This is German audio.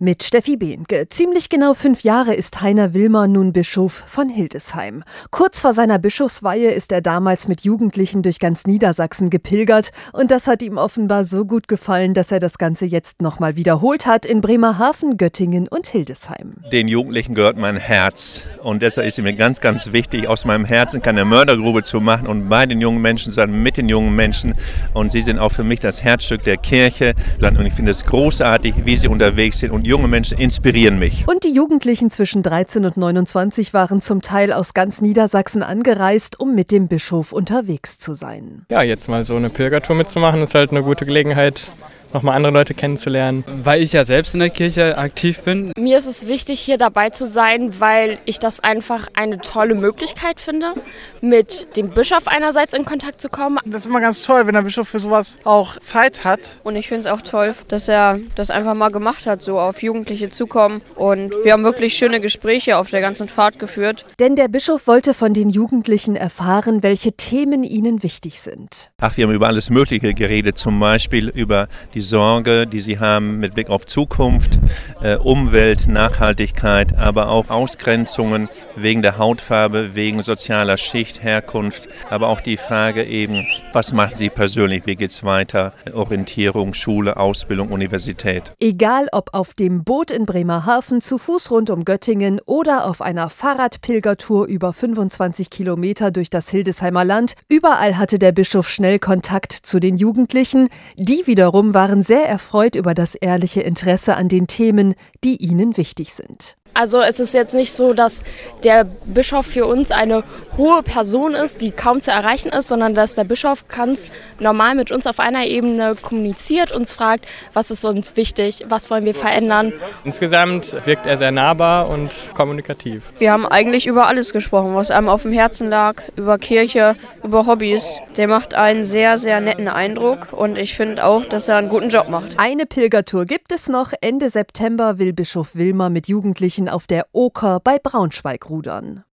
Mit Steffi Behnke. Ziemlich genau fünf Jahre ist Heiner Wilmer nun Bischof von Hildesheim. Kurz vor seiner Bischofsweihe ist er damals mit Jugendlichen durch ganz Niedersachsen gepilgert und das hat ihm offenbar so gut gefallen, dass er das Ganze jetzt nochmal wiederholt hat in Bremerhaven, Göttingen und Hildesheim. Den Jugendlichen gehört mein Herz und deshalb ist es mir ganz, ganz wichtig, aus meinem Herzen keine Mördergrube zu machen und bei den jungen Menschen, sondern mit den jungen Menschen und sie sind auch für mich das Herzstück der Kirche und ich finde es großartig, wie sie unterwegs sind und junge Menschen inspirieren mich. Und die Jugendlichen zwischen 13 und 29 waren zum Teil aus ganz Niedersachsen angereist, um mit dem Bischof unterwegs zu sein. Ja, jetzt mal so eine Pilgertour mitzumachen, ist halt eine gute Gelegenheit, nochmal andere Leute kennenzulernen. Weil ich ja selbst in der Kirche aktiv bin. Mir ist es wichtig, hier dabei zu sein, weil ich das einfach eine tolle Möglichkeit finde, mit dem Bischof einerseits in Kontakt zu kommen. Das ist immer ganz toll, wenn der Bischof für sowas auch Zeit hat. Und ich finde es auch toll, dass er das einfach mal gemacht hat, so auf Jugendliche zukommen. Und wir haben wirklich schöne Gespräche auf der ganzen Fahrt geführt. Denn der Bischof wollte von den Jugendlichen erfahren, welche Themen ihnen wichtig sind. Ach, wir haben über alles Mögliche geredet, zum Beispiel über die die Sorge, die sie haben mit Blick auf Zukunft, äh, Umwelt, Nachhaltigkeit, aber auch Ausgrenzungen wegen der Hautfarbe, wegen sozialer Schicht, Herkunft, aber auch die Frage eben, was machen sie persönlich, wie geht es weiter, Orientierung, Schule, Ausbildung, Universität. Egal ob auf dem Boot in Bremerhaven, zu Fuß rund um Göttingen oder auf einer Fahrradpilgertour über 25 Kilometer durch das Hildesheimer Land, überall hatte der Bischof schnell Kontakt zu den Jugendlichen, die wiederum waren waren sehr erfreut über das ehrliche Interesse an den Themen, die ihnen wichtig sind. Also es ist jetzt nicht so, dass der Bischof für uns eine hohe Person ist, die kaum zu erreichen ist, sondern dass der Bischof ganz normal mit uns auf einer Ebene kommuniziert, uns fragt, was ist uns wichtig, was wollen wir verändern. Insgesamt wirkt er sehr nahbar und kommunikativ. Wir haben eigentlich über alles gesprochen, was einem auf dem Herzen lag, über Kirche, über Hobbys. Der macht einen sehr, sehr netten Eindruck und ich finde auch, dass er einen guten Job macht. Eine Pilgertour gibt es noch. Ende September will Bischof Wilmer mit Jugendlichen auf der Oker bei Braunschweig rudern.